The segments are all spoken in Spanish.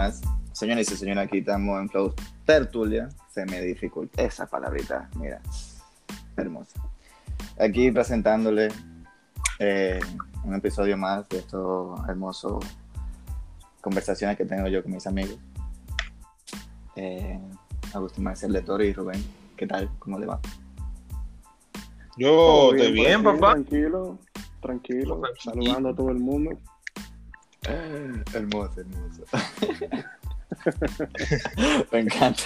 más. Señores y señores, aquí estamos en Flow Tertulia. Se me dificulta esa palabrita, mira, hermosa. Aquí presentándole eh, un episodio más de estos hermosos conversaciones que tengo yo con mis amigos. Eh, Agustín Marcel de Toro y Rubén, ¿qué tal? ¿Cómo le va? Yo estoy bien, aquí, papá. Tranquilo, tranquilo, saludando a todo el mundo. Hermoso, hermoso. me encanta.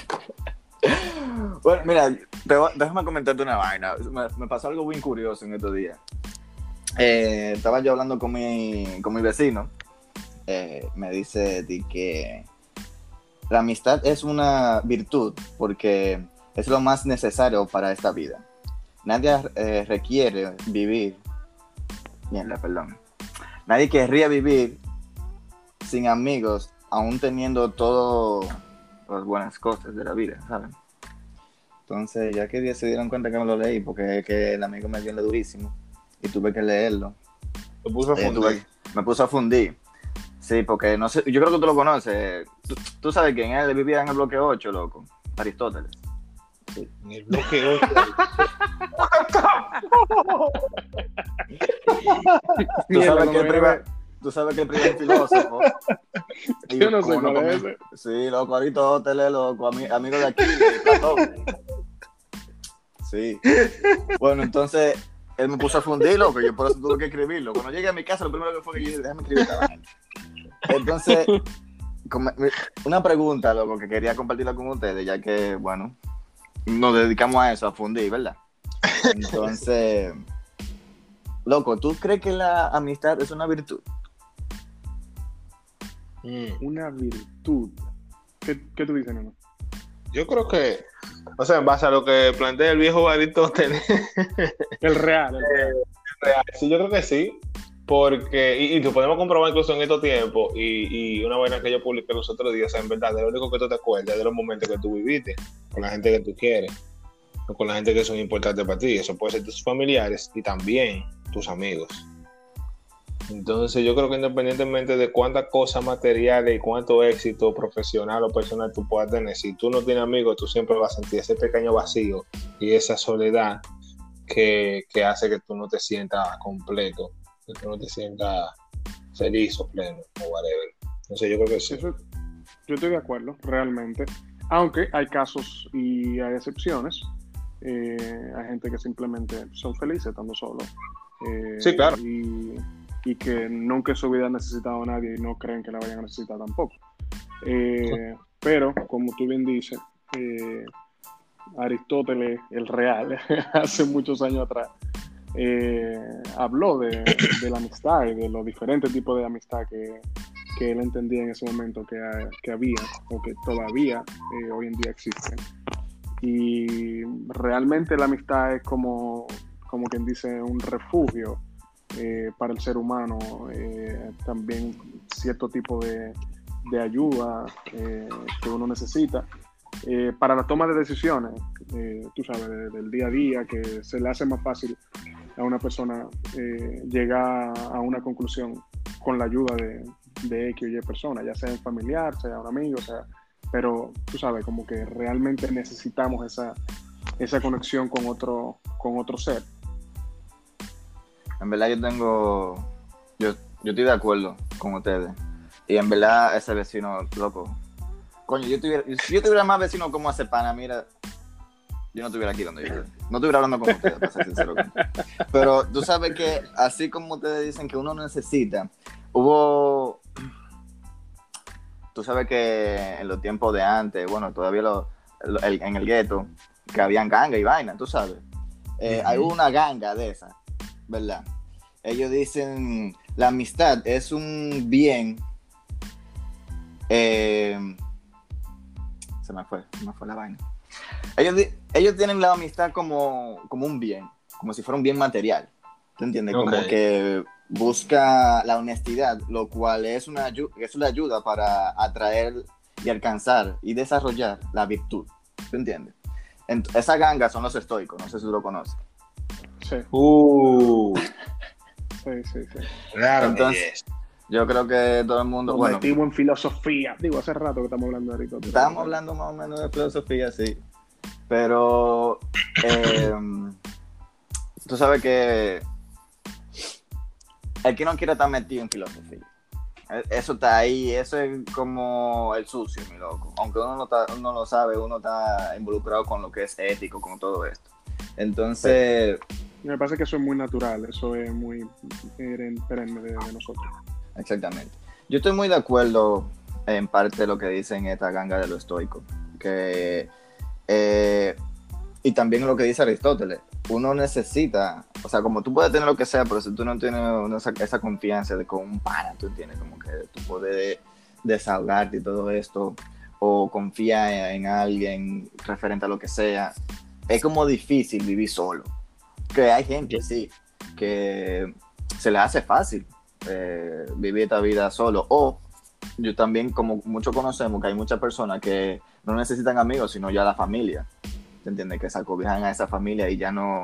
Bueno, mira, déjame comentarte una vaina. Me, pasó algo muy curioso en estos días. Eh, estaba yo hablando con mi, con mi vecino. Eh, me dice de que la amistad es una virtud porque es lo más necesario para esta vida. Nadie eh, requiere vivir. Mierda, perdón. Nadie querría vivir sin amigos, aún teniendo todas las buenas cosas de la vida, ¿saben? Entonces, ya que se dieron cuenta que me lo leí, porque es que el amigo me dio durísimo y tuve que leerlo. Lo puso a Eh, fundir. tuve- me puso a fundir. Sí, porque no sé, yo creo que tú lo conoces. Tú, tú sabes quién es, él vivía en el bloque 8, loco. Aristóteles. En el bloque 8. Tú sabes, no tú sabes que el primer filósofo. Yo no sé cuál es ese. Sí, loco, Aristóteles, loco, ami- amigo de aquí, de Platón. Sí. Bueno, entonces, él me puso a fundir, loco, yo por eso tuve que escribirlo. Cuando llegué a mi casa, lo primero que fue que yo dije, déjame escribir esta vaina. Entonces, una pregunta, loco, que quería compartirla con ustedes, ya que, bueno, nos dedicamos a eso, a fundir, ¿verdad? Entonces, loco, ¿tú crees que la amistad es una virtud? Mm, Una virtud. ¿Qué, qué tú dices, Neno? Yo creo que, o sea, en base a lo que plantea el viejo Aristóteles, El real, el real. real, sí, yo creo que sí. Porque, y, y lo podemos comprobar incluso en estos tiempos, y, y una vaina que yo publiqué los otros días, o sea, en verdad, de lo único que tú te acuerdas de los momentos que tú viviste, con la gente que tú quieres, o con la gente que son importantes para ti. Eso puede ser tus familiares y también tus amigos. Entonces, yo creo que independientemente de cuántas cosas materiales y cuánto éxito profesional o personal tú puedas tener, si tú no tienes amigos, tú siempre vas a sentir ese pequeño vacío y esa soledad que, que hace que tú no te sientas completo, que tú no te sientas feliz o pleno o whatever. Entonces, yo creo que sí. Eso- yo estoy de acuerdo, realmente. Aunque hay casos y hay excepciones. Eh, hay gente que simplemente son felices estando solos. Eh, Sí, claro. Y, y que nunca en su vida han necesitado a nadie y no creen que la vayan a necesitar tampoco. Eh, pero, como tú bien dices, eh, Aristóteles, el real, hace muchos años atrás, eh, habló de, de la amistad y de los diferentes tipos de amistad que, que él entendía en ese momento que, que había o que todavía eh, hoy en día existen. Y realmente la amistad es como, como quien dice, un refugio eh, para el ser humano, eh, también cierto tipo de, de ayuda eh, que uno necesita. eh, para la toma de decisiones, eh, tú sabes, de- del día a día, que se le hace más fácil a una persona eh, llegar a una conclusión con la ayuda de, de X o Y persona, ya sea un familiar, sea un amigo, sea, pero tú sabes, como que realmente necesitamos esa, esa conexión con otro, con otro ser. En verdad yo tengo, yo, yo estoy de acuerdo con ustedes. Y en verdad ese vecino, loco. Coño, yo tuviera, si yo tuviera más vecinos como hace pana, mira, yo no estuviera aquí donde yo estoy. No estuviera hablando con ustedes, para ser sincero. Pero tú sabes que así como ustedes dicen que uno necesita, hubo, tú sabes que en los tiempos de antes, bueno, todavía lo- lo- el- en el gueto, que habían ganga y vaina, tú sabes. Eh, Hay una ganga de esa, ¿verdad? Ellos dicen, la amistad es un bien. eh, se me fue, se me fue la vaina. Ellos, ellos tienen la amistad como, como un bien, como si fuera un bien material. ¿Te entiendes? Como Ok. que busca la honestidad, lo cual es una, es una ayuda para atraer y alcanzar y desarrollar la virtud. ¿Te entiendes? Ent- esa ganga son los estoicos, no sé si tú lo conoces. Sí, Uh, sí, sí. sí. claro Entonces- yes. Yo creo que todo el mundo, Nos bueno, metimos en filosofía. Digo, hace rato que estamos hablando de Aristóteles. Estábamos hablando más o menos de filosofía, sí. Pero eh, tú sabes que el que no quiere estar metido en filosofía. eh, Eso está ahí, eso es como el sucio, mi loco. Aunque uno no, está- uno lo sabe, uno está involucrado con lo que es ético, con todo esto. Entonces, Me parece que eso es muy natural, eso es muy peren- perenne de, de nosotros. Exactamente. Yo estoy muy de acuerdo en parte de lo que dicen esta ganga de lo estoico. Que, eh, y también lo que dice Aristóteles. Uno necesita, o sea, como tú puedes tener lo que sea, pero si tú no tienes una- esa, confianza de con un pana, tú entiendes, como que tú puedes desahogarte y todo esto, o confía en alguien referente a lo que sea, es como difícil vivir solo. Que hay gente, sí, que se le hace fácil eh, vivir esta vida solo. O yo también, como muchos conocemos, que hay muchas personas que no necesitan amigos, sino ya la familia. ¿Se entiende? Que se acobijan a esa familia y ya no,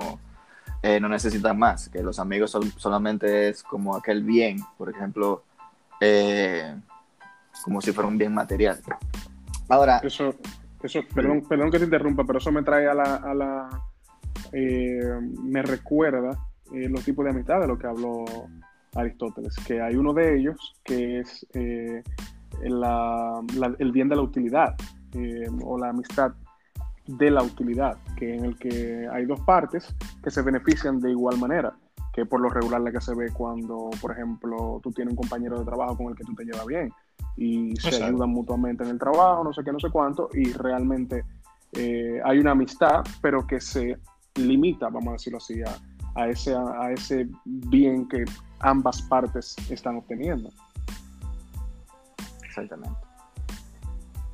eh, no necesitan más. Que los amigos son- solamente es como aquel bien, por ejemplo, eh, como si fuera un bien material. Ahora, Eso, eso perdón, perdón que te interrumpa, pero eso me trae a la, a la eh, me recuerda eh, los tipos de amistad de lo que habló Aristóteles, que hay uno de ellos que es eh, la- la- el bien de la utilidad o la amistad de la utilidad, que en el que hay dos partes que se benefician de igual manera, que por lo regular la que se ve cuando, por ejemplo, tú tienes un compañero de trabajo con el que tú te llevas bien y se Exacto. ayudan mutuamente en el trabajo, no sé qué, no sé cuánto, y realmente eh, hay una amistad, pero que se limita, vamos a decirlo así, a, a ese, a ese bien que ambas partes están obteniendo. exactamente.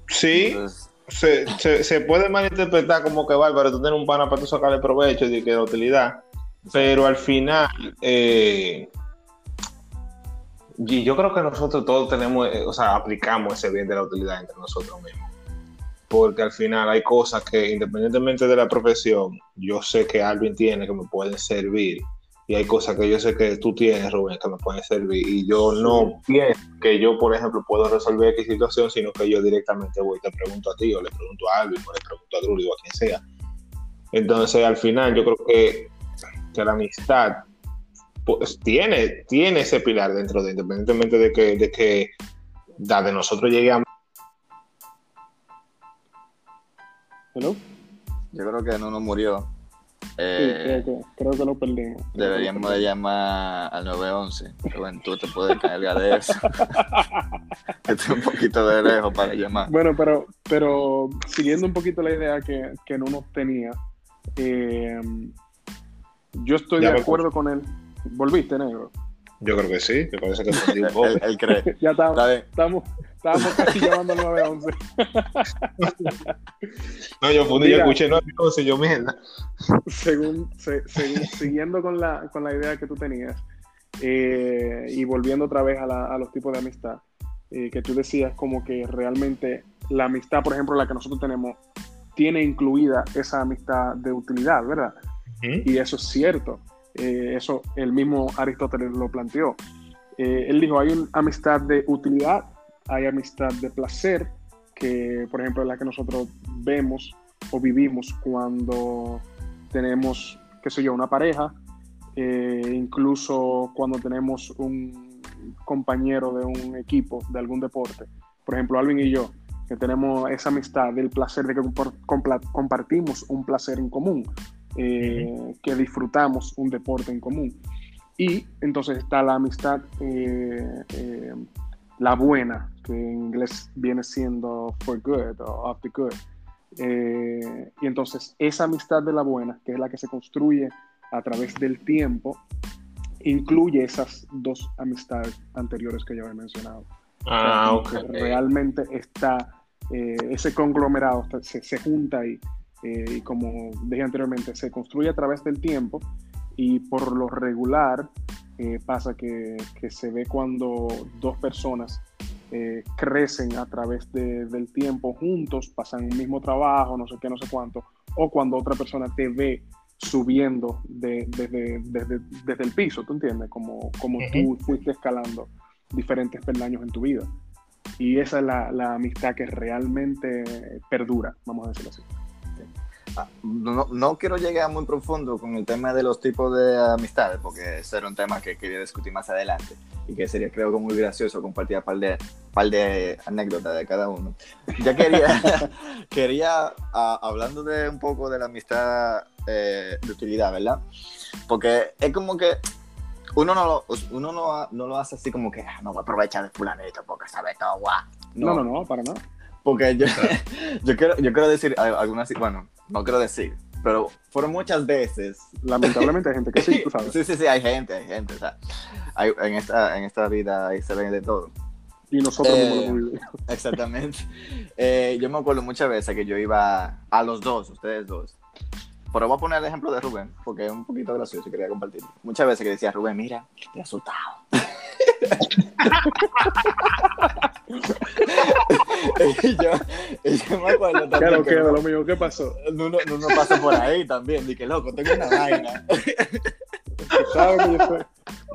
Sí, Entonces, se, se, se puede malinterpretar como que bárbaro, tú tienes un pana para tú sacarle provecho y que la utilidad, pero al final, eh, y yo creo que nosotros todos tenemos, eh, o sea, aplicamos ese bien de la utilidad entre nosotros mismos. Porque al final hay cosas que, independientemente de la profesión, yo sé que Alvin tiene que me pueden servir. Y hay cosas que yo sé que tú tienes, Rubén, que me pueden servir. Y yo no pienso que yo, por ejemplo, puedo resolver X situación, sino que yo directamente voy y te pregunto a ti, o le pregunto a Alvin, o le pregunto a Drury, o a quien sea. Entonces, al final, yo creo que, que la amistad pues, tiene, tiene ese pilar dentro de, independientemente de que, de que la de nosotros llegue a ¿Hello? yo creo que no nos murió. Sí, Eh, creo, que, creo que lo perdimos. Deberíamos de llamar al 911. Rubén, tú te puedes encargar de eso. Estoy un poquito de lejos para llamar. Bueno, pero, pero siguiendo un poquito la idea que, que Nuno tenía, eh, yo estoy Ya de acuerdo con él. ¿Volviste, negro? Yo creo que sí, me parece que un poco. Él, él cree. Ya estamos, estamos casi llamando al 911. No, yo fundí, yo Mira. escuché, no, entonces yo mierda. según, se- según- siguiendo con la, con la idea que tú tenías eh, y volviendo otra vez a, la- a los tipos de amistad, eh, que tú decías como que realmente la amistad, por ejemplo, la que nosotros tenemos, tiene incluida esa amistad de utilidad, ¿verdad? Y eso es cierto. Eh, eso el mismo Aristóteles lo planteó. Eh, él dijo, hay una amistad de utilidad, hay amistad de placer, que por ejemplo es la que nosotros vemos o vivimos cuando tenemos, qué sé yo, una pareja, eh, incluso cuando tenemos un compañero de un equipo, de algún deporte. Por ejemplo, Alvin y yo, que tenemos esa amistad del placer de que compartimos un placer en común, eh, que disfrutamos un deporte en común. Y entonces está la amistad, eh, eh, la buena, que en inglés viene siendo for good o of the good. Eh, y entonces esa amistad de la buena, que es la que se construye a través del tiempo, incluye esas dos amistades anteriores que ya había mencionado. Ah, O ok. sea, que Realmente está, eh, ese conglomerado se, se junta ahí eh, y como dije anteriormente, se construye a través del tiempo y por lo regular eh, pasa que, que se ve cuando dos personas eh, crecen a través de- del tiempo juntos, pasan un mismo trabajo, no sé qué, no sé cuánto, o cuando otra persona te ve subiendo de- desde, desde, desde el piso, ¿tú entiendes? Como, como tú fuiste escalando diferentes peldaños en tu vida. Y esa es la, la amistad que realmente perdura, vamos a decirlo así. Ah, No, no quiero llegar muy profundo con el tema de los tipos de amistades, porque ese era un tema que quería discutir más adelante y que sería creo que muy gracioso compartir un par de, par de anécdotas de cada uno. Ya quería, quería ah, hablando de un poco de la amistad eh, de utilidad, ¿verdad? Porque es como que uno no lo, uno no, no lo hace así como que "Ah, no voy a aprovechar de fulanito porque sabe todo, guau. No, no, no, para nada. Porque yo, yo, quiero, yo quiero decir al- algunas, bueno, no quiero decir, pero fueron muchas veces. Lamentablemente hay gente que sí, tú sabes. Sí, sí, sí, hay gente, hay gente. O sea, hay- en, esta, en esta vida ahí se ve de todo. Y nosotros Eh, lo. Exactamente. Eh, yo me acuerdo muchas veces que yo iba a los dos, ustedes dos. Pero voy a poner el ejemplo de Rubén, porque es un poquito gracioso y quería compartir. Muchas veces que decía, Rubén, mira, estoy asustado. Y, yo, y yo me acuerdo también Claro, que lo mío, ¿qué pasó? uno, uno pasa por ahí también, que loco, tengo una vaina. Sabes que yo soy,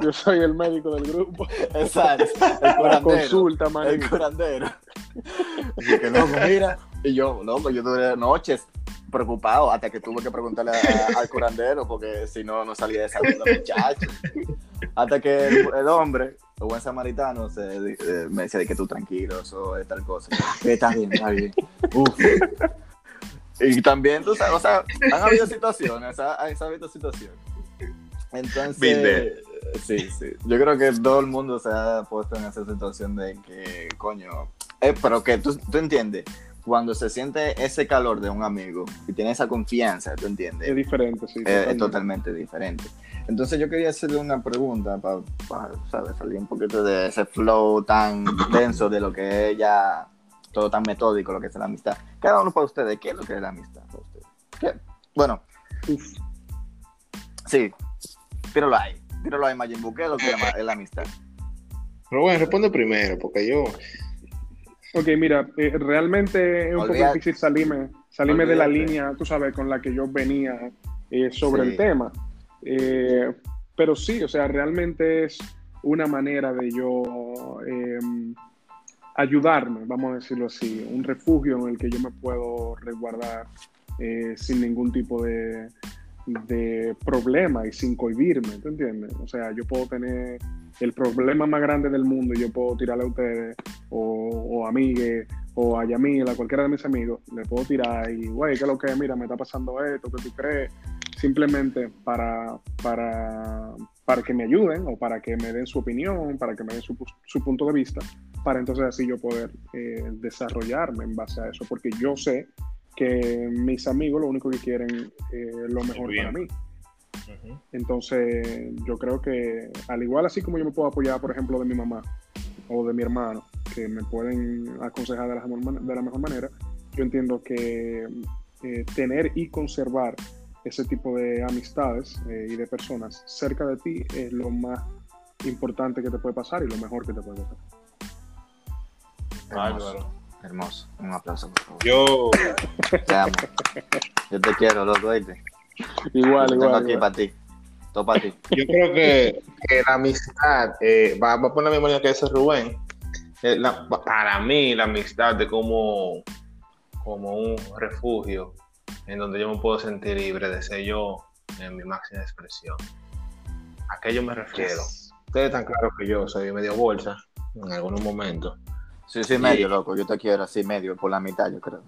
yo soy el médico del grupo. Exacto, el curandero. consulta, El manito. curandero. Que loco, mira. Y yo, loco, yo tuve noches preocupado hasta que tuve que preguntarle a- al curandero porque si no, no salía de esa duda, muchacho. Hasta que el, el hombre, el buen samaritano, se, eh, me decía de que tú tranquilo, eso es tal cosa. Que está bien, está bien. Uf. Y también, tú sabes, o sea, han habido situaciones, ha- han habido situaciones. Entonces, sí, sí. Yo creo que todo el mundo se ha puesto en esa situación de que, coño, eh, pero que tú, tú entiendes, cuando se siente ese calor de un amigo y tiene esa confianza, tú entiendes, Es diferente, sí. eh, es totalmente diferente. Entonces yo quería hacerle una pregunta para, ¿sabes? Salir un poquito de ese flow tan denso de lo que es ya todo tan metódico, lo que es la amistad. Cada uno para ustedes, ¿qué es lo que es la amistad para ustedes? ¿Qué? Bueno, Uf. sí, tíralo ahí, tíralo ahí, Majin Buu, ¿qué es lo que es la- es la amistad? Pero bueno, responde primero, porque yo. Ok, mira, eh, realmente es un Olvida- poco difícil salirme, salirme de la línea, tú sabes, con la que yo venía eh, sobre Sí. el tema. Eh, pero sí, o sea, realmente es una manera de yo eh, ayudarme, vamos a decirlo así, un refugio en el que yo me puedo resguardar sin ningún tipo de, de problema y sin cohibirme, ¿te entiendes? O sea, yo puedo tener el problema más grande del mundo y yo puedo tirarle a ustedes o, o a amigues o a Yamil, a cualquiera de mis amigos, le puedo tirar y, güey, ¿qué es lo que? Mira, me está pasando esto, ¿qué tú crees? Simplemente para, para, para que me ayuden o para que me den su opinión, para que me den su punto de vista, para entonces así yo poder eh, desarrollarme en base a eso, porque yo sé que mis amigos lo único que quieren eh, es lo mejor para mí. Entonces, yo creo que al igual así como yo me puedo apoyar, por ejemplo, de mi mamá o de mi hermano, que me pueden aconsejar de la mejor, man- de la mejor manera, yo entiendo que eh, tener y conservar ese tipo de amistades eh, y de personas cerca de ti es lo más importante que te puede pasar y lo mejor que te puede pasar. Bárbaro. Hermoso. Un aplauso, por favor. Yo. Te amo. Yo te quiero, loco, ¿oíste? Igual, Yo tengo igual. aquí igual. para ti. Todo para ti. Yo creo que, que la amistad, eh, va, va a poner la misma línea que dice Rubén. Eh, la- para mí, la amistad es como, como un refugio en donde yo me puedo sentir libre de ser yo en mi máxima expresión. ¿A qué yo me refiero? Ustedes están claros que yo soy medio bolsa en algunos momentos. Sí, sí, medio, loco. Yo te quiero así, medio, por la mitad, yo creo.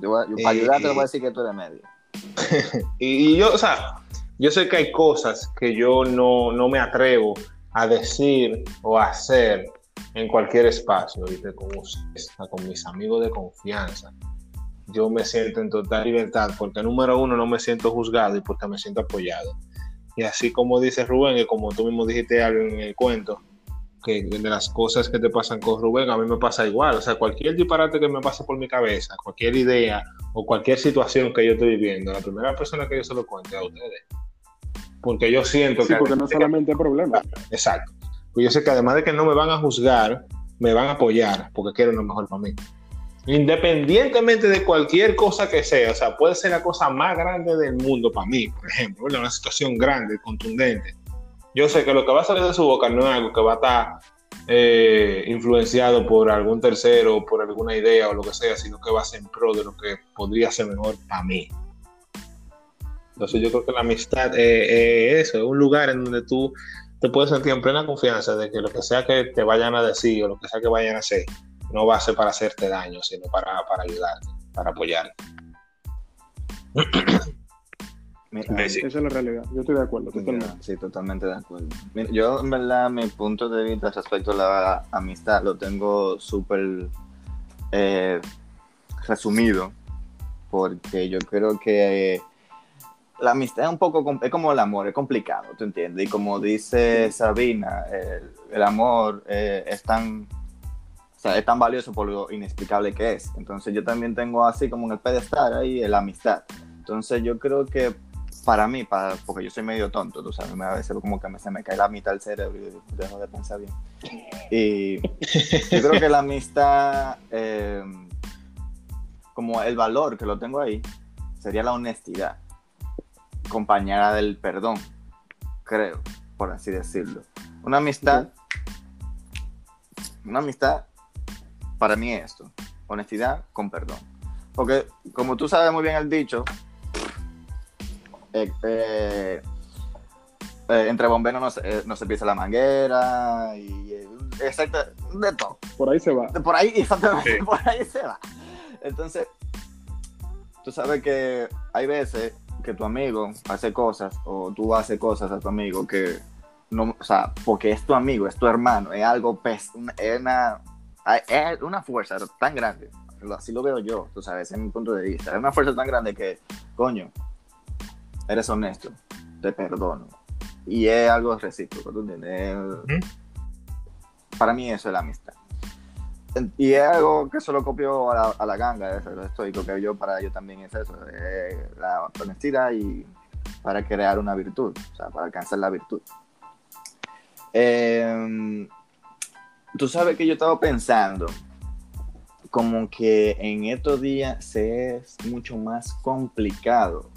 Yo voy a- yo para ayudarte, te voy a decir que tú eres medio. Y, y yo, o sea, yo sé que hay cosas que yo no, no me atrevo a decir o a hacer en cualquier espacio, ¿viste? Con ustedes, con mis amigos de confianza. Yo me siento en total libertad porque, número uno, no me siento juzgado y porque me siento apoyado. Y así como dice Rubén, y como tú mismo dijiste algo en el cuento, que de las cosas que te pasan con Rubén, a mí me pasa igual. O sea, cualquier disparate que me pase por mi cabeza, cualquier idea, o cualquier situación que yo estoy viviendo, la primera persona que yo se lo cuente a ustedes. Porque yo siento Sí, que... porque no solamente problema. Exacto. Pues yo sé que además de que no me van a juzgar, me van a apoyar porque quieren lo mejor para mí. Independientemente de cualquier cosa que sea, o sea, puede ser la cosa más grande del mundo para mí, por ejemplo, una situación grande, contundente. Yo sé que lo que va a salir de su boca no es algo que va a estar eh, influenciado por algún tercero, por alguna idea o lo que sea, sino que va a ser en pro de lo que podría ser mejor para mí. Entonces yo creo que la amistad eh, es eso, es un lugar en donde tú te puedes sentir en plena confianza de que lo que sea que te vayan a decir o lo que sea que vayan a hacer, no va a ser para hacerte daño, sino para, para ayudarte, para apoyarte. Mira, Esa es la realidad. Yo estoy de acuerdo, totalmente. Mira, sí, totalmente de acuerdo. Mira, yo, en verdad, mi punto de vista respecto a la amistad lo tengo súper eh, resumido, porque yo creo que eh, la amistad es un poco, es como el amor, es complicado, ¿tú entiendes? Y como dice Sabina, el, el amor eh, es tan... O sea, es tan valioso por lo inexplicable que es. Entonces yo también tengo así como en el pedestal ahí la amistad. Entonces yo creo que para mí, para, porque yo soy medio tonto, tú sabes, a veces como que me, se me cae la mitad del cerebro y dejo de pensar bien. Y yo creo que la amistad, eh, como el valor que lo tengo ahí, sería la honestidad, acompañada del perdón, creo, por así decirlo. Una amistad, una amistad, para mí es esto, honestidad con perdón. Porque como tú sabes muy bien el dicho, eh, eh, entre bomberos no se, eh, no se pisa la manguera y eh, exacto, de todo. Por ahí se va. Por ahí, exactamente, Sí. por ahí se va. Entonces, tú sabes que hay veces que tu amigo hace cosas o tú haces cosas a tu amigo que no, o sea, porque es tu amigo, es tu hermano, es algo, pes, es una, es una fuerza tan grande, así lo veo yo, tú sabes, en mi punto de vista, es una fuerza tan grande que, coño, eres honesto, te perdono. Y es algo recíproco, ¿tú entiendes? Para mí eso es la amistad. Y es algo que solo copio a la, a la ganga, eso, lo estoico, que yo para ello también es eso, es la honestidad y para crear una virtud, o sea, para alcanzar la virtud. Eh, tú sabes que yo estaba pensando como que en estos días se es mucho más complicado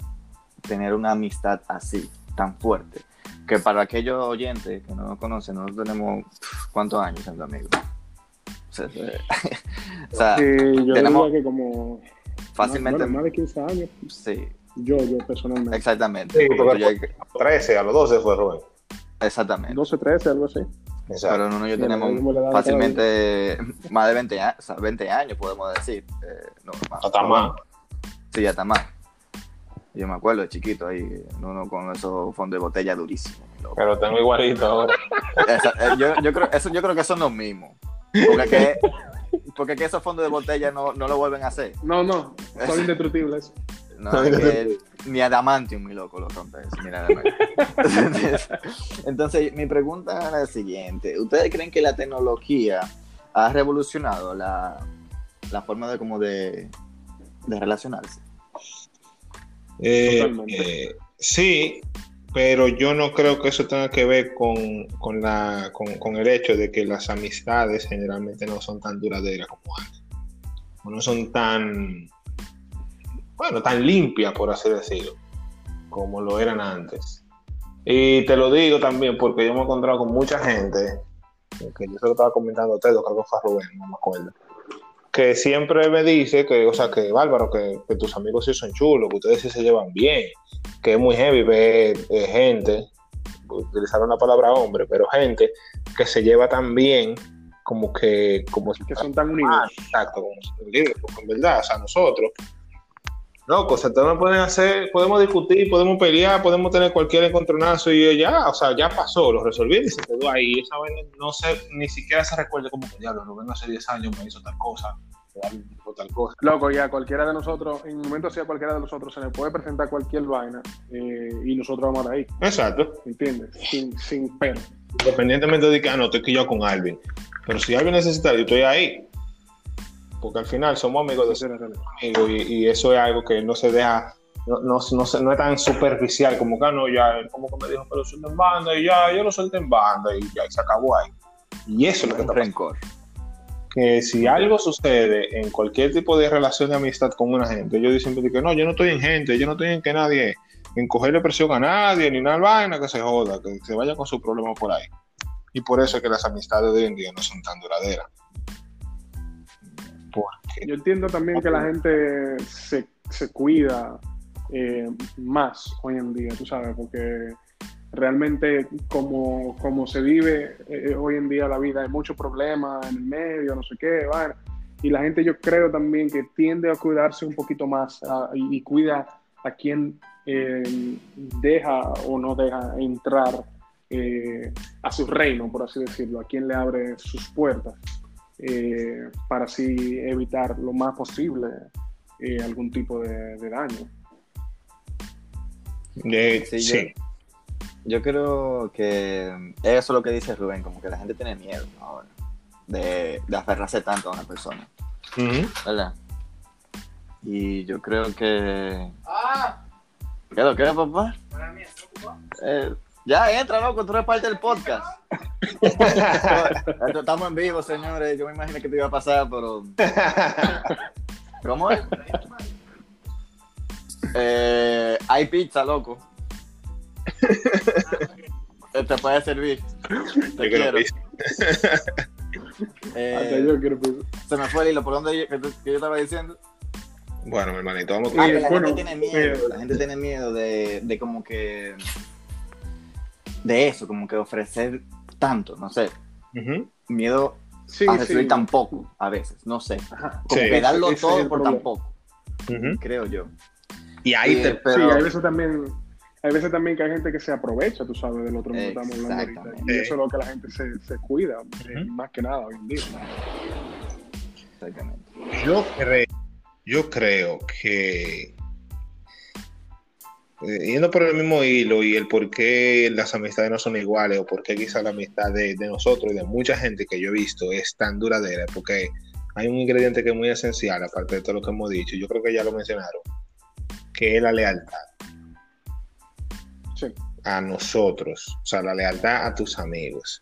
tener una amistad así, tan fuerte, que para aquellos oyentes que no nos conocen, nosotros tenemos cuántos años siendo amigos. O sea, o sea, yo tenemos- diría que como fácilmente, más, bueno, más de 15 años, sí, yo, yo personalmente. exactamente. Sí, porque Tú ya- 13, a los 12 fue Rubén. exactamente. 12, 13, algo así. Exacto. Pero y yo Mira, tenemos fácilmente más de 20 años, o sea, 20 años, podemos decir. Eh, no, más. Hasta más. Sí, ya está más. Yo me acuerdo de chiquito ahí, Nuno con esos fondos de botella durísimos. Pero tengo igualito ahora. Esa- eh, yo, yo creo, eso, yo creo que son los mismos. Porque, que, porque que esos fondos de botella no, no lo vuelven a hacer. No, no, son indestructibles. No, es que ni adamantium, mi loco, lo rompe eso, mira, Entonces, entonces, mi pregunta es la siguiente. ¿Ustedes creen que la tecnología ha revolucionado la, la forma de como de, de relacionarse? Eh, Totalmente. eh, sí, pero yo no creo que eso tenga que ver con, con la, con, con el hecho de que las amistades generalmente no son tan duraderas como antes. O no son tan, bueno, tan limpias, por así decirlo, como lo eran antes. Y te lo digo también porque yo me he encontrado con mucha gente, que yo se lo estaba comentando a ustedes, creo que fue a Rubén, no me acuerdo, que siempre me dice que, o sea, que Bárbaro, que, que tus amigos sí son chulos, que ustedes sí se llevan bien, que es muy heavy ver eh, gente, utilizaron la palabra hombre, pero gente que se lleva tan bien como que, como si Que son tan unidos. Exacto, como en verdad, o sea, nosotros, loco, o sea, todos pueden hacer, podemos discutir, podemos pelear, podemos tener cualquier encontronazo y ya, o sea, ya pasó, lo resolví y se quedó ahí. Esa vaina no sé, ni siquiera se recuerda como que diablo, Rubén hace 10 años me hizo tal cosa, o tal cosa. Loco, ya cualquiera de nosotros, en un momento así a cualquiera de nosotros se le puede presentar cualquier vaina eh, y nosotros vamos a ahí, Exacto, ¿entiendes? Sin, sin pero. independientemente de que, ah, no, estoy quillado con Alvin, pero si Alvin necesita, yo estoy ahí. Porque al final somos amigos de Esa es la realidad. amigo y, y eso es algo que no se deja, no, no, no, se- no es tan superficial como que "Ah, no, ya, como que me dijo que lo suelte en banda y ya, yo lo suelto en banda y ya, y se acabó ahí. Y eso es lo que está rencor. Que si algo sucede en cualquier tipo de relación de amistad con una gente, yo siempre digo que no, yo no estoy en gente, yo no estoy en que nadie, en cogerle presión a nadie, ni nada vaina, que se joda, que se vaya con su problema por ahí. Y por eso es que las amistades de hoy en día no son tan duraderas. Yo entiendo también que la gente se, se cuida eh, más hoy en día, tú sabes, porque realmente como, como se vive eh, hoy en día la vida, hay muchos problemas en el medio, no sé qué, ¿vale? y la gente yo creo también que tiende a cuidarse un poquito más y, cuida a quien eh, deja o no deja entrar a su reino, por así decirlo, a quien le abre sus puertas. Eh, para así evitar lo más posible eh, algún tipo de, daño. sí, Yo, creo que eso es lo que dice Rubén, como que la gente tiene miedo de, aferrarse tanto a una persona. ¿Verdad? Y yo creo que... Ah. ¿Qué lo que papá? Eh, ya entra, loco, tú eres parte del podcast. Estamos en vivo, señores. Yo me imaginé que te iba a pasar, pero. ¿Cómo es? Eh, hay pizza, loco. Te puede servir. Te quiero. Eh, yo quiero Se me fue el hilo. ¿Por dónde yo, yo estaba diciendo? Bueno, mi hermanito, vamos a... Ah, la, gente tiene miedo, la gente tiene miedo de, de como que de eso, como que ofrecer tanto, no sé. Miedo a recibir tan poco, a veces, no sé. Como que darlo todo por tan poco, creo yo. Y ahí te... Sí, hay veces también... Hay veces también que hay gente que se aprovecha, tú sabes, del otro mundo estamos hablando ahorita. Y eso es lo que la gente se, se cuida, eh, más que nada hoy en día. Exactamente. Yo creo, yo creo que eh, yendo por el mismo hilo y el por qué las amistades no son iguales o por qué quizá la amistad de, nosotros y de mucha gente que yo he visto es tan duradera, porque hay un ingrediente que es muy esencial, aparte de todo lo que hemos dicho, yo creo que ya lo mencionaron, que es la lealtad. A nosotros, o sea, la lealtad a tus amigos.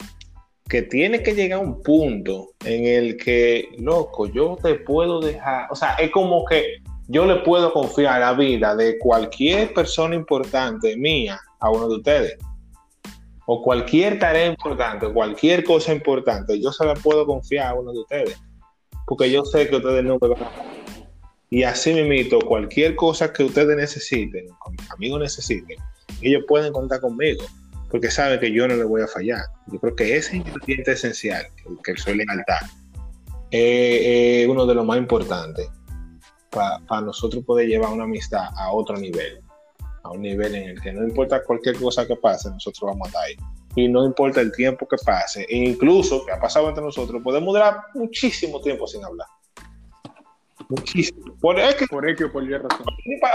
Que tiene que llegar a un punto en el que, loco, yo te puedo dejar, o sea, es como que yo le puedo confiar la vida de cualquier persona importante mía a uno de ustedes. O cualquier tarea importante, cualquier cosa importante, yo se la puedo confiar a uno de ustedes. Porque yo sé que ustedes me van a Y así mismo, cualquier cosa que ustedes necesiten, amigos necesiten, ellos pueden contar conmigo. Porque saben que yo no les voy a fallar. Yo creo que ese ingrediente esencial, que soy lealtad, es uno de los más importantes para nosotros poder llevar una amistad a otro nivel, a un nivel en el que no importa cualquier cosa que pase, nosotros vamos a estar ahí. Y no importa el tiempo que pase, e incluso que ha pasado entre nosotros, podemos durar muchísimo tiempo sin hablar. Muchísimo. Por X, por X o por Y razón.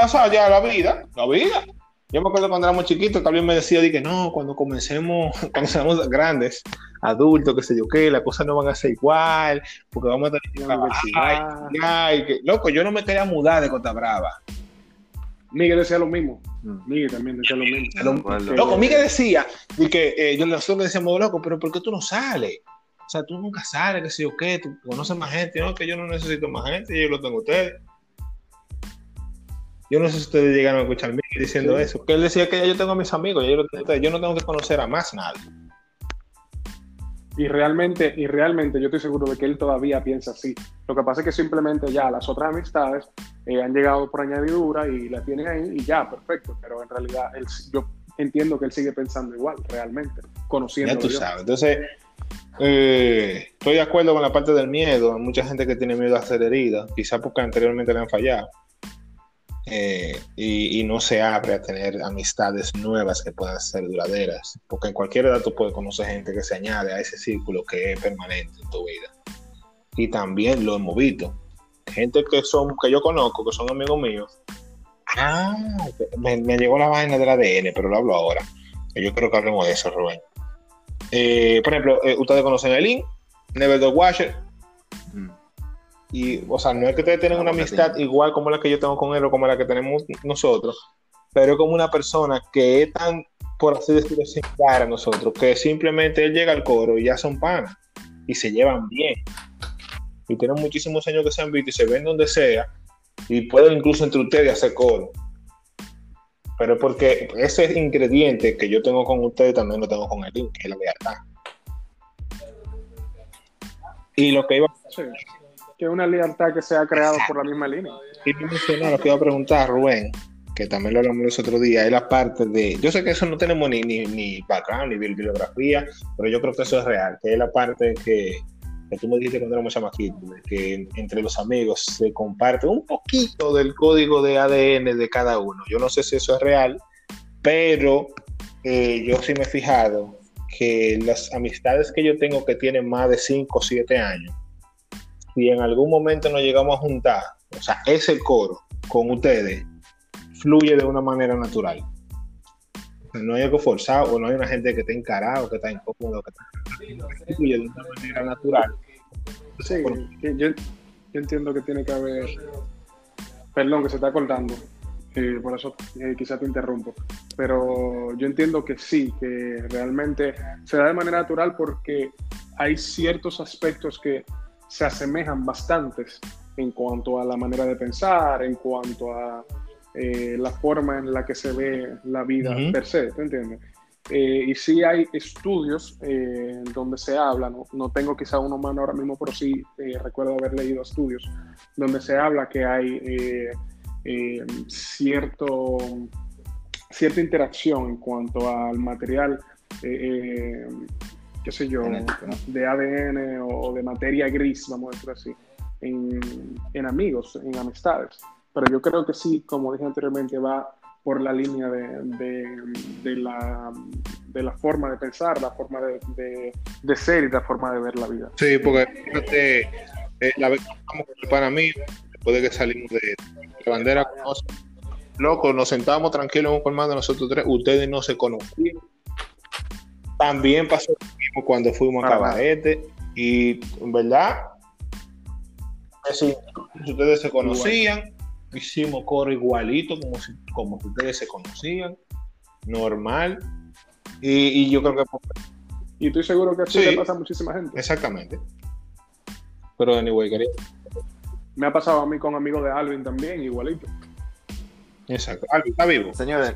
O sea, ya la vida, la vida. Yo me acuerdo cuando éramos chiquitos, que alguien me decía, que no, cuando comencemos, cuando seamos grandes, adultos, qué sé yo qué, las cosas no van a ser igual, porque vamos a tener que trabajar. loco, yo no me quería mudar de Costa Brava. Miguel decía lo mismo. Mm. Miguel también decía lo mismo. loco, Miguel decía, y que eh, yo nosotros decíamos, loco, pero ¿por qué tú no sales? O sea, tú nunca sales, qué sé yo qué, tú conoces más gente, no, que yo no necesito más gente, yo lo tengo ustedes. Yo no sé si ustedes llegaron a escucharme diciendo eso. Que él decía que ya yo tengo a mis amigos, yo, yo no tengo que conocer a más nadie. Y realmente, y realmente yo estoy seguro de que él todavía piensa así. Lo que pasa es que simplemente ya las otras amistades eh, han llegado por añadidura y la tienen ahí y ya, perfecto. Pero en realidad él, yo entiendo que él sigue pensando igual, realmente, conociendo. Ya tú sabes. Entonces, eh, estoy de acuerdo con la parte del miedo. Hay mucha gente que tiene miedo a ser herida, quizás porque anteriormente le han fallado. Eh, y, no se abre a tener amistades nuevas que puedan ser duraderas, porque en cualquier edad tú puedes conocer gente que se añade a ese círculo que es permanente en tu vida. Y también lo hemos visto. Gente que son que yo conozco, que son amigos míos. Ah, me, llegó la vaina del ADN, pero lo hablo ahora. Yo creo que hablemos de eso, Rubén. Eh, por ejemplo, eh, ustedes conocen a Elin, Never Dog Washer. Y, o sea, no es que ustedes tienen una amistad igual como la que yo tengo con él o como la que tenemos nosotros, pero es como una persona que es tan, por así decirlo, similar a nosotros, que simplemente él llega al coro y ya son panas y se llevan bien. Y tienen muchísimos años que se han visto y se ven donde sea y pueden incluso entre ustedes hacer coro. Pero porque ese ingrediente que yo tengo con ustedes también lo tengo con él, que es la lealtad. Y lo que iba Sí. Que una lealtad que se ha creado por la misma línea. y mencionar, lo que iba a preguntar, Rubén, que también lo hablamos los otros días, es la parte de. Yo sé que eso no tenemos ni, ni, ni background, ni bibliografía, pero yo creo que eso es real, que es la parte que, que tú me dijiste cuando éramos chamaquitos, que entre los amigos se comparte un poquito del código de ADN de cada uno. Yo no sé si eso es real, pero eh, yo sí me he fijado que las amistades que yo tengo que tienen más de 5 o 7 años, si en algún momento nos llegamos a juntar, o sea, ese coro con ustedes, fluye de una manera natural. No hay algo forzado, o no hay una gente que esté encarado, que está incómodo, que está... fluye de una manera natural. Sí, yo, yo entiendo que tiene que haber. Perdón, que se está cortando. eh, por eso eh, quizá te interrumpo. Pero yo entiendo que sí, que realmente se da de manera natural porque hay ciertos aspectos que se asemejan bastantes en cuanto a la manera de pensar, en cuanto a eh, la forma en la que se ve la vida Ujú. per se, ¿te entiendes? Eh, y sí hay estudios eh, donde se habla, ¿no? no tengo quizá uno mano ahora mismo, pero sí eh, recuerdo haber leído estudios donde se habla que hay cierto, cierta interacción en cuanto al material, qué sé yo, Genético, ¿no? de ADN o de materia gris, vamos a decir así, en, en amigos, en amistades. Pero yo creo que sí, como dije anteriormente, va por la línea de, de, de la, de la forma de pensar, la forma de, de, de ser y la forma de ver la vida. Sí, porque fíjate, eh, la vez que estamos con el pana mío, después de que salimos de, de bandera, loco, nos sentábamos tranquilos en un colmado nosotros tres, ustedes no se conocían. También pasó lo mismo cuando fuimos a. Cabarete, y en verdad, así, ustedes se conocían, hicimos coro igualito como si, como si ustedes se conocían, normal, y, y yo creo que Y estoy seguro que así Sí. le pasa a muchísima gente. exactamente. Pero anyway, quería Me ha pasado a mí con amigos de Alvin también, igualito. Exacto. Alvin, ¿está vivo? Señores,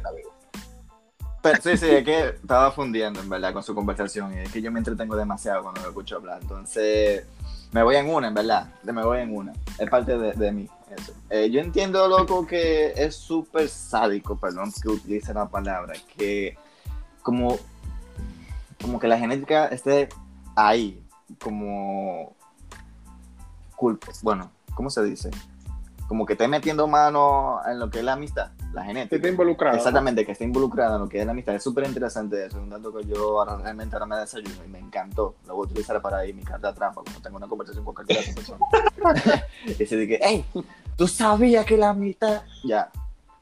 pero, sí, sí, es que estaba fundiendo en verdad con su conversación y es que yo me entretengo demasiado cuando lo escucho hablar. Entonces, me voy en una, en verdad. Me voy en una. Es parte de, de mí. Eso. Eh, yo entiendo, loco, que es súper sádico, perdón que utilice la palabra, que como, como que la genética esté ahí, como culpa. Bueno, ¿cómo se dice? Como que esté metiendo mano en lo que es la amistad, la genética. está involucrado. Exactamente, que esté involucrada en lo que es la amistad. Es súper interesante eso. Es un dato que yo ahora realmente ahora me desayuno y me encantó. Lo voy a utilizar para ahí mi carta trampa cuando tengo una conversación con cualquier otra persona. y se dice, hey, tú sabías que la amistad. Ya,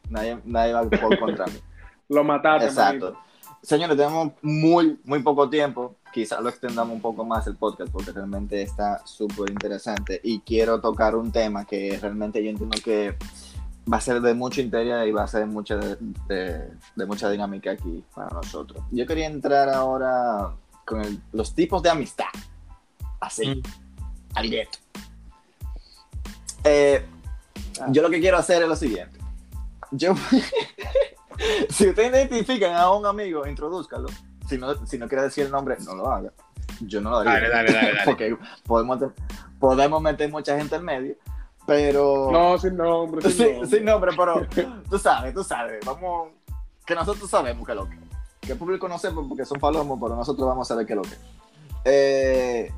nadie, nadie va por contra mí. Lo mataste, Exacto. manito. Señores, tenemos muy, muy poco tiempo. Quizás lo extendamos un poco más el podcast porque realmente está súper interesante. Y quiero tocar un tema que realmente yo entiendo que va a ser de mucho interés y va a ser mucha de, de- de mucha dinámica aquí para nosotros. Yo quería entrar ahora con el- los tipos de amistad. Así, Mm. al directo. Eh, yo lo que quiero hacer es lo siguiente. Yo, si ustedes identifican a un amigo, introdúzcalo. Si no, si no quiere decir el nombre, no lo haga. Yo no lo haría. Dale, dale, dale, dale. Porque podemos, podemos meter mucha gente en medio. Pero. No, sin nombre, sin Sí, nombre. sin nombre, pero tú sabes, tú sabes. Vamos. Que nosotros sabemos que es lo que. Que el público no sepa porque son palomos, pero nosotros vamos a saber qué es lo que. Eh,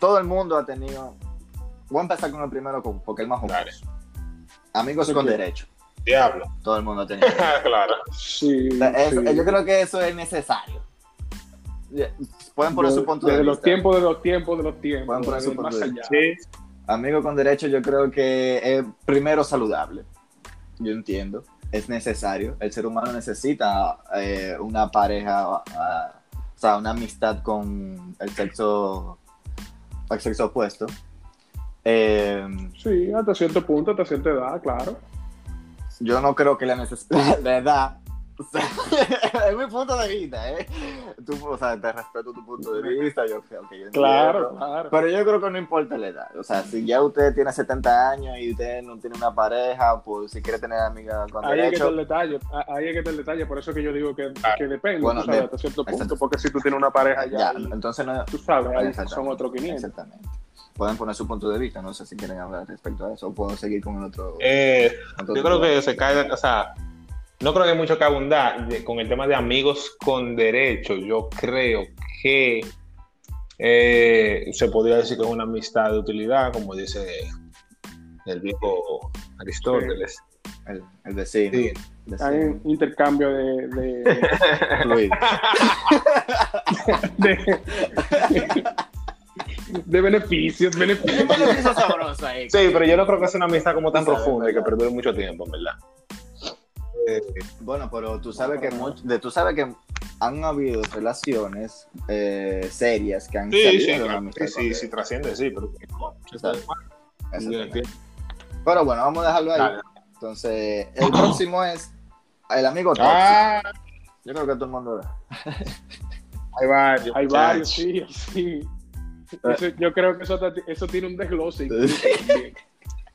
todo el mundo ha tenido. Voy a empezar con el primero con- porque el más Dale. jocoso. Amigos con derecho. Diablo. Todo el mundo ha tenido. claro. Sí, O sea, eso- sí. Yo creo que eso es necesario. Pueden poner De- su punto de, desde vista. los tiempos de los tiempos de los tiempos. Pueden poner su punto más de allá. Sí. Amigo con derecho, yo creo que es primero saludable. Yo entiendo. Es necesario. El ser humano necesita eh, una pareja, ah, o sea, una amistad con el sexo, el sexo opuesto. Eh, Sí, hasta cierto punto, hasta cierta edad, claro. yo no creo que la, la edad O sea, es mi punto de vista, ¿eh? Tú, o sea, te respeto tu punto de vista, yo creo que yo Claro, entiendo. claro. Pero yo creo que no importa la edad. O sea, si ya usted tiene 70 años y usted no tiene una pareja, pues si quiere tener amiga con Ahí es que está el detalle, ah, ahí es que está el detalle, por eso que yo digo que, Claro. que depende, Bueno, tú sabes, de- hasta cierto punto, exacto. porque si tú tienes una pareja ya, ya, ahí, entonces no... tú sabes, ahí Exactamente. son otros 500. Exactamente. Pueden poner su punto de vista, no sé si quieren hablar respecto a eso, o puedo seguir con el otro... Eh, otro yo creo que se cae, o sea, no creo que hay mucho que abundar de- con el tema de amigos con derechos. Yo creo que eh, se podría decir que es una amistad de utilidad, como dice el viejo Aristóteles. El, el vecino. Sí. el Hay un intercambio de, de, de, de beneficios, beneficios. sabroso ahí. Sí, pero yo no creo que sea una amistad como tan profunda y que perdure mucho tiempo, verdad. Bueno, pero tú sabes que much- de, tú sabes que han habido relaciones eh, serias que han sí, salido sí, de una claro, amistad sí, sí, sí, trasciende, sí, pero no. Pero bueno, vamos a dejarlo ahí. Dale. Entonces, el próximo es el amigo tóxico. Ah, Yo creo que todo el mundo hay varios. Hay varios, sí, sí. Eso- yo creo que eso, eso tiene un desglose. también.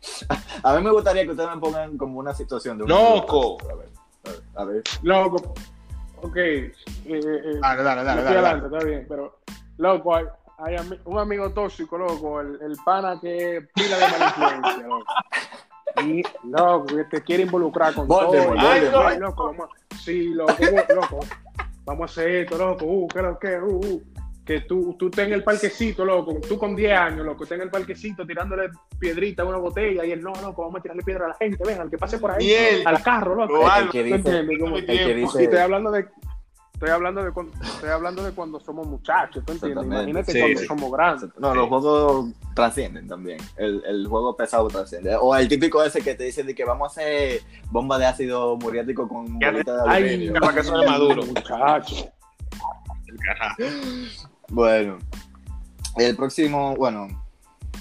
A mí me gustaría que ustedes me pongan como una situación de un ¡Loco! A ver, a ver, a ver. Loco, ok. eh, eh, Dale, dale, dale, estoy dale. adelante, está bien, pero loco, hay, hay ami- un amigo tóxico, loco, el, el pana que es pila de mala influencia, loco. Y, loco, que te quiere involucrar con todo. Ay, ay, loco, vamos a- sí, loco, loco, vamos a hacer esto, loco, uh, ¿qué que? Uh, uh. Que tú, tú estés en el parquecito, loco, tú con 10 años, loco, estés en el parquecito tirándole piedrita a una botella y él, no, loco, vamos a tirarle piedra a la gente, venga, al que pase por ahí, él, al carro, loco. El que ¿Tú dice? Como- el que y dice estoy hablando de estoy hablando de cuando estoy hablando de cuando somos muchachos ¿tú entiendes? Imagínate Sí, cuando sí. somos grandes No, los juegos trascienden también. El, el juego pesado trasciende. O el típico ese que te dice de que vamos a hacer bomba de ácido muriático con bolita de Ay, aluminio. para que suene maduro. Bueno, el próximo, bueno,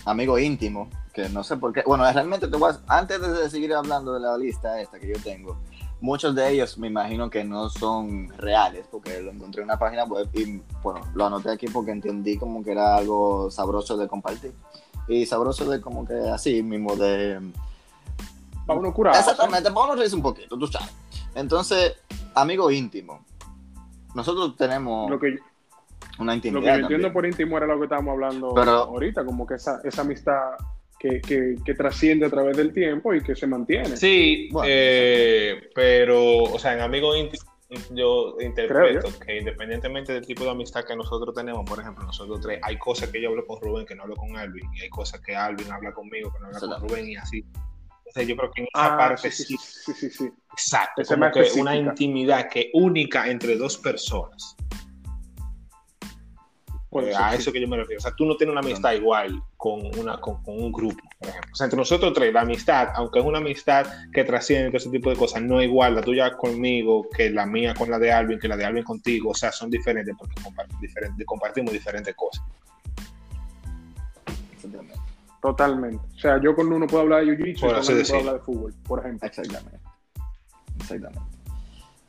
amigo íntimo, que no sé por qué. Bueno, realmente te voy a- antes de seguir hablando de la lista esta que yo tengo, muchos de ellos me imagino que no son reales, porque lo encontré en una página web y, bueno, lo anoté aquí porque entendí como que era algo sabroso de compartir. Y sabroso de como que así mismo de... para uno curar Exactamente, vamos a reírse un poquito, tú sabes. Entonces, amigo íntimo. Nosotros tenemos lo que, una lo que intimidad. yo entiendo también. por íntimo era lo que estábamos hablando Pero- ahorita como que esa, esa amistad que, que, que trasciende a través del tiempo y que se mantiene Sí, Bueno, eh, pero, o sea, en amigos íntimos yo interpreto Creo que independientemente del tipo de amistad que nosotros tenemos, por ejemplo, nosotros tres, hay cosas que yo hablo con Rubén que no hablo con Alvin, y hay cosas que Alvin habla conmigo que no habla con. Rubén y así. Entonces yo creo que en esa Ah, parte sí, sí, sí, sí, sí, exacto, Esa como que específica. una intimidad que única entre dos personas. Ser, a sí. eso que yo me refiero. O sea, tú no tienes una amistad igual con, una, con, con un grupo, por ejemplo. O sea, entre nosotros tres, la amistad, aunque es una amistad que trasciende todo ese tipo de cosas, no es igual la tuya conmigo que la mía con la de Alvin, que la de Alvin contigo. O sea, son diferentes porque compart- diferente- compartimos diferentes cosas. Exactamente. totalmente o sea yo con uno puedo hablar de jiu-jitsu y con uno puedo hablar de fútbol por ejemplo Exactamente. Exactamente.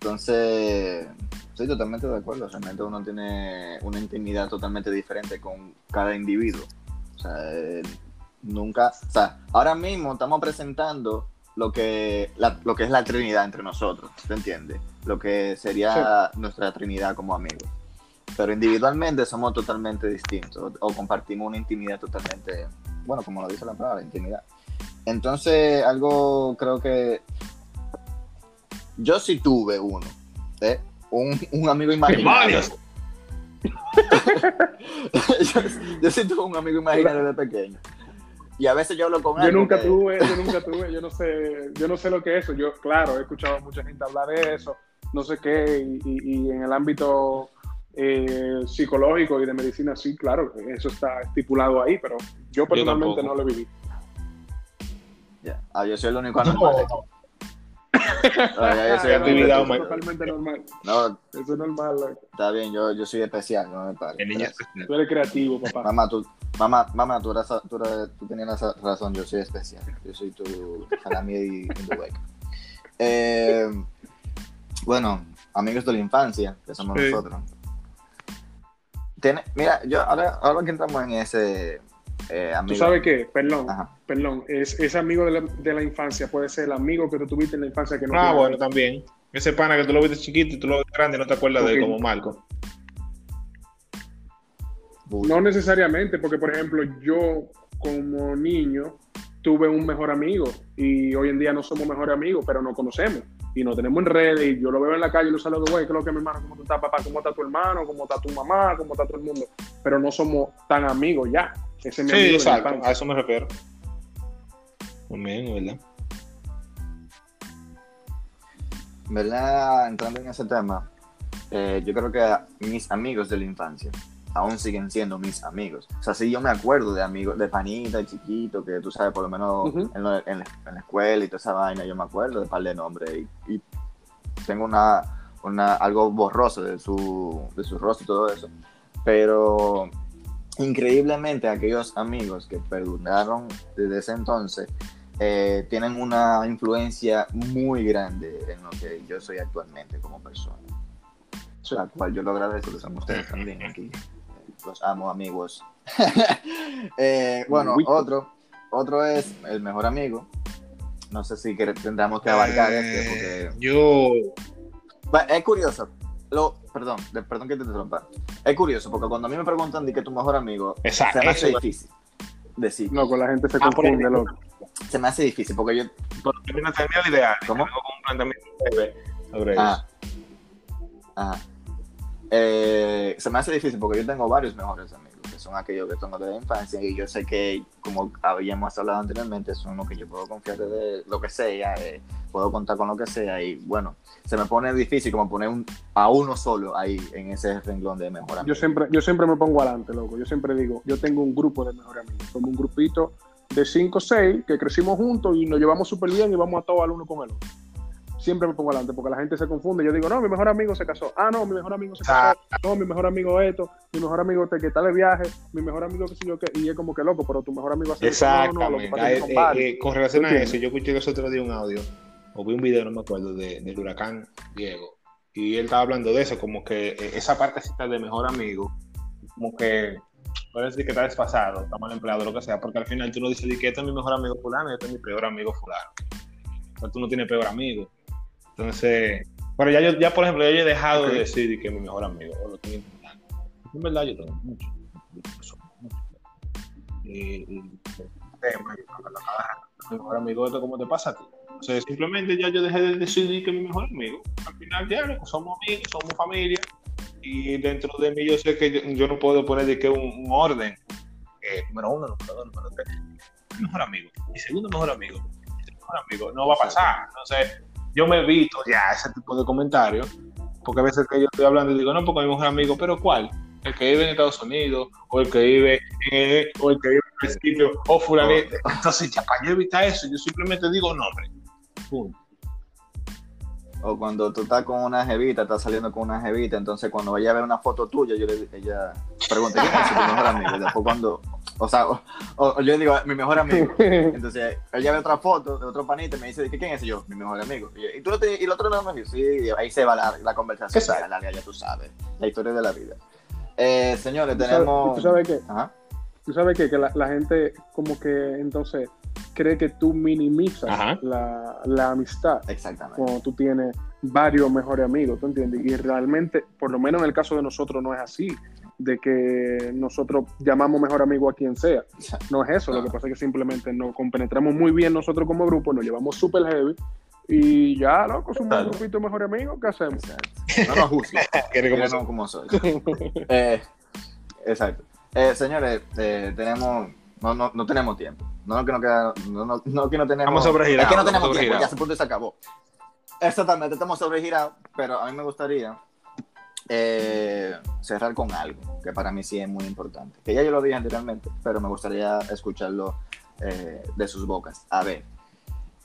Entonces, estoy totalmente de acuerdo. Realmente uno tiene una intimidad totalmente diferente con cada individuo. O sea, eh, nunca. O sea, ahora mismo estamos presentando lo que, la- lo que es la Trinidad entre nosotros. ¿Te entiendes? Lo que sería nuestra Trinidad como amigos. Pero individualmente somos totalmente distintos o compartimos una intimidad totalmente, bueno, como lo dice la palabra, intimidad. Entonces, algo creo que yo sí tuve uno, ¿eh? un, un amigo imaginario. Yo, yo sí tuve un amigo imaginario de pequeño. Y a veces yo hablo con él. yo nunca porque- tuve yo nunca tuve yo no sé yo no sé lo que es eso yo claro he escuchado a mucha gente hablar de eso no sé qué y, y- y en el ámbito eh, psicológico y de medicina sí claro eso está estipulado ahí pero yo personalmente no lo viví Ya. Ah, yo soy el único anormal. Ah, actividad único- humana. totalmente normal No, eso es normal loco. está bien, yo, yo soy especial, no me pares. El niño Gracias. tú eres creativo papá Mamá, tú, mamá, mamá, tú, eras- tú, eras- tú tenías razón, yo soy especial. Yo soy tu in the wake. Eh, bueno, amigos de la infancia, que somos Sí. nosotros. Tiene, mira, yo ahora, ahora que entramos en ese eh, ¿Tú sabes qué? Perdón, Ajá. perdón. Es, ese amigo de la, de la infancia puede ser el amigo que tú tuviste en la infancia que no Ah, bueno, también. Ese pana que tú lo viste chiquito y tú lo ves grande y no te acuerdas de él como Marco. No necesariamente, porque por ejemplo, yo como niño tuve un mejor amigo y hoy en día no somos mejores amigos, pero nos conocemos y nos tenemos en redes y yo lo veo en la calle y lo saludo, güey, ¿qué es lo que mi hermano? ¿Cómo tú estás, papá? ¿Cómo está tu hermano? ¿Cómo está tu mamá? ¿Cómo está todo el mundo? Pero no somos tan amigos ya. Ese es mi Sí, amigo exacto. A eso me refiero. También, ¿verdad? ¿Verdad? Entrando en ese tema, eh, yo creo que mis amigos de la infancia aún siguen siendo mis amigos. O sea, sí yo me acuerdo de amigos, de panita, chiquito, que tú sabes, por lo menos Ujú. en, lo- en la, en la escuela y toda esa vaina, yo me acuerdo de par de nombres y, y tengo una, una, algo borroso de su, de su rostro y todo eso. Pero increíblemente aquellos amigos que perduraron desde ese entonces eh, tienen una influencia muy grande en lo que yo soy actualmente como persona. La cual yo lo agradezco que son ustedes también aquí. Eh, Los amo, amigos. Eh, bueno, otro, otro es el mejor amigo. No sé si tendremos que abarcar este, Eh, porque Yo. Va, Es curioso. Lo, perdón, de- perdón que te interrumpa. Es curioso porque cuando a mí me preguntan de que tu mejor amigo, Exacto. se me hace eso- difícil decir. Loco, la gente se Ah, confunde, ejemplo. loco. Se me hace difícil porque yo. Porque termina termina la idea. ¿Cómo? Tengo como un planteamiento breve sobre eso. Ah, ajá. Eh, se me hace difícil porque yo tengo varios mejores amigos, que son aquellos que tengo desde la infancia y yo sé que, como habíamos hablado anteriormente, son los que yo puedo confiar de lo que sea, eh, puedo contar con lo que sea y bueno, se me pone difícil como poner un- a uno solo ahí en ese renglón de mejor amigo. Yo siempre, yo siempre me pongo adelante, loco. Yo siempre digo, yo tengo un grupo de mejores amigos. Somos un grupito de 5 o 6 que crecimos juntos y nos llevamos súper bien y vamos a todos al uno con el otro. Siempre me pongo adelante porque la gente se confunde. Yo digo, no, mi mejor amigo se casó. Ah, no, mi mejor amigo se casó. No, mi mejor amigo esto. Mi mejor amigo te- que está de viaje. Mi mejor amigo que sé yo qué. Y es como que loco, pero tu mejor amigo hace No, no, que Exactamente. es que Ah, eh, varios. eh, con relación a eso, yo escuché los otros días un audio, o vi un video, no me acuerdo, de, del huracán Diego. Y él estaba hablando de eso, como que eh, esa partecita de mejor amigo, como que puede decir que está desfasado, está mal empleado, lo que sea, porque al final tú no dices que este es mi mejor amigo fulano y este es mi peor amigo fulano. O sea, tú no tienes peor amigo. Entonces, pero ya yo, ya por ejemplo, yo he dejado de decir de que es mi mejor amigo, o lo estoy intentando. En verdad yo tengo muchos. muchos, muchos. Y, y bla. mi mejor amigo, esto como te pasa a ti. O sea, simplemente ya yo dejé de decidir que es mi mejor amigo. Al final ya somos amigos, somos familia. Y dentro de mí yo sé que yo, yo no puedo poner de que un, un orden. Eh, número uno, número dos, número tres. Mi mejor amigo. Mi segundo mejor amigo. Mi mejor amigo. No va a pasar. Entonces, yo me evito ya ese tipo de comentarios. Porque a veces que yo estoy hablando y digo, no, porque mi mejor amigo, pero ¿cuál? El que vive en Estados Unidos, o el que vive en, o el que vive en el sitio, o fulanito. Entonces, ya para yo evitar eso, yo simplemente digo nombre. Punto. O cuando tú estás con una jevita, estás saliendo con una jevita, entonces cuando ella ve una foto tuya, yo le ella pregunta, ¿quién es tu mejor amigo? Y después cuando, o sea, o, o yo le digo, mi mejor amigo. Entonces ella ve otra foto de otro panita y me dice, ¿quién es? Y yo, mi mejor amigo. Y, yo, ¿Y tú no te, y el otro no me sí, ahí se va la, la conversación, se larga, ya tú sabes, la historia de la vida. Eh, señores, ¿Tú sabes- tenemos... ¿Tú sabes qué? Ajá. Tú sabes qué? que la, la gente como que entonces cree que tú minimizas Ajá. la, la amistad Exactamente. cuando tú tienes varios mejores amigos, ¿tú entiendes? Y realmente, por lo menos en el caso de nosotros, no es así, de que nosotros llamamos mejor amigo a quien sea. No es eso, lo que pasa es que simplemente nos compenetramos muy bien nosotros como grupo, nos llevamos súper heavy y ya, loco, somos un grupito de mejores amigos, ¿qué hacemos? Exacto. No nos. ¿Quiere como Díganos cómo soy. Eh, exacto. Eh, señores, eh, tenemos, no, no, no tenemos tiempo. No que no, queda, no, no, no que no tenemos. Estamos sobregirados, Es que no tenemos tiempo, ya se punto y se acabó. Exactamente, estamos sobregirados, pero a mí me gustaría eh, cerrar con algo que para mí sí es muy importante. Que ya yo lo dije anteriormente, pero me gustaría escucharlo eh, de sus bocas. A ver,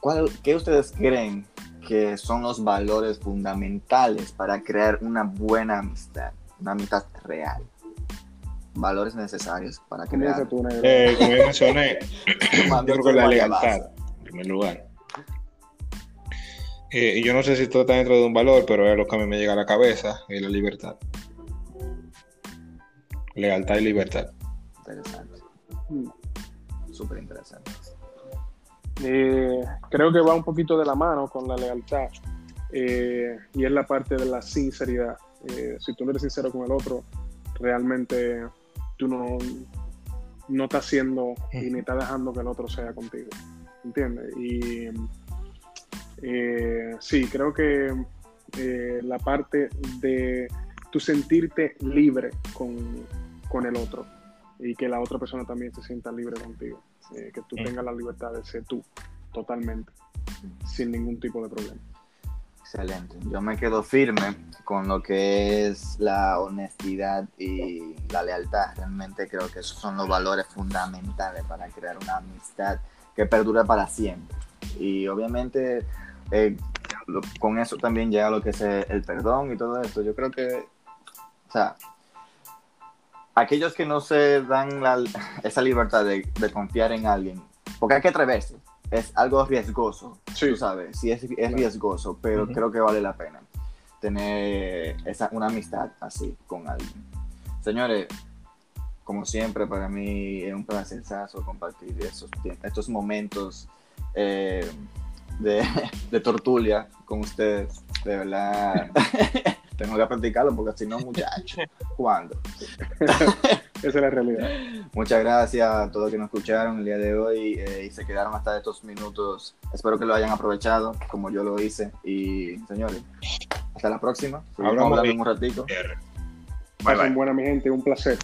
¿cuál, ¿qué ustedes creen que son los valores fundamentales para crear una buena amistad? Una amistad real. Valores necesarios para crear. tú, negro. Eh, como yo mencioné, yo Mando creo que la lealtad, en primer lugar. Eh, y yo no sé si esto está dentro de un valor, pero es lo que a mí me llega a la cabeza, es la libertad. Lealtad y libertad. Interesante. Mm. Súper interesante. Eh, creo que va un poquito de la mano con la lealtad eh, y es la parte de la sinceridad. Eh, si tú no eres sincero con el otro, realmente tú no, no estás haciendo y ni estás dejando que el otro sea contigo. ¿Entiendes? Y eh, sí, creo que eh, la parte de tú sentirte libre con, con el otro y que la otra persona también se sienta libre contigo. Eh, que tú Mm. tengas la libertad de ser tú totalmente, sin ningún tipo de problema. Excelente. Yo me quedo firme con lo que es la honestidad y la lealtad. Realmente creo que esos son los valores fundamentales para crear una amistad que perdure para siempre. Y obviamente eh, con eso también llega lo que es el, perdón y todo esto. Yo creo que, o sea, aquellos que no se dan esa libertad de, de confiar en alguien, porque hay que atreverse, es algo riesgoso, Sí. tú sabes, sí es, es riesgoso, pero creo que vale la pena tener esa, una amistad así con alguien. Señores, como siempre, para mí es un placer compartir esos, estos momentos eh, de, de tortulia con ustedes. De verdad, tengo que practicarlo porque si no, muchacho, ¿cuándo? Esa es la realidad. Muchas gracias a todos que nos escucharon el día de hoy eh, y se quedaron hasta estos minutos. Espero que lo hayan aprovechado como yo lo hice. Y señores, hasta la próxima. Hablamos un ratito. Bye, Pasen bye. buena mi gente, un placer.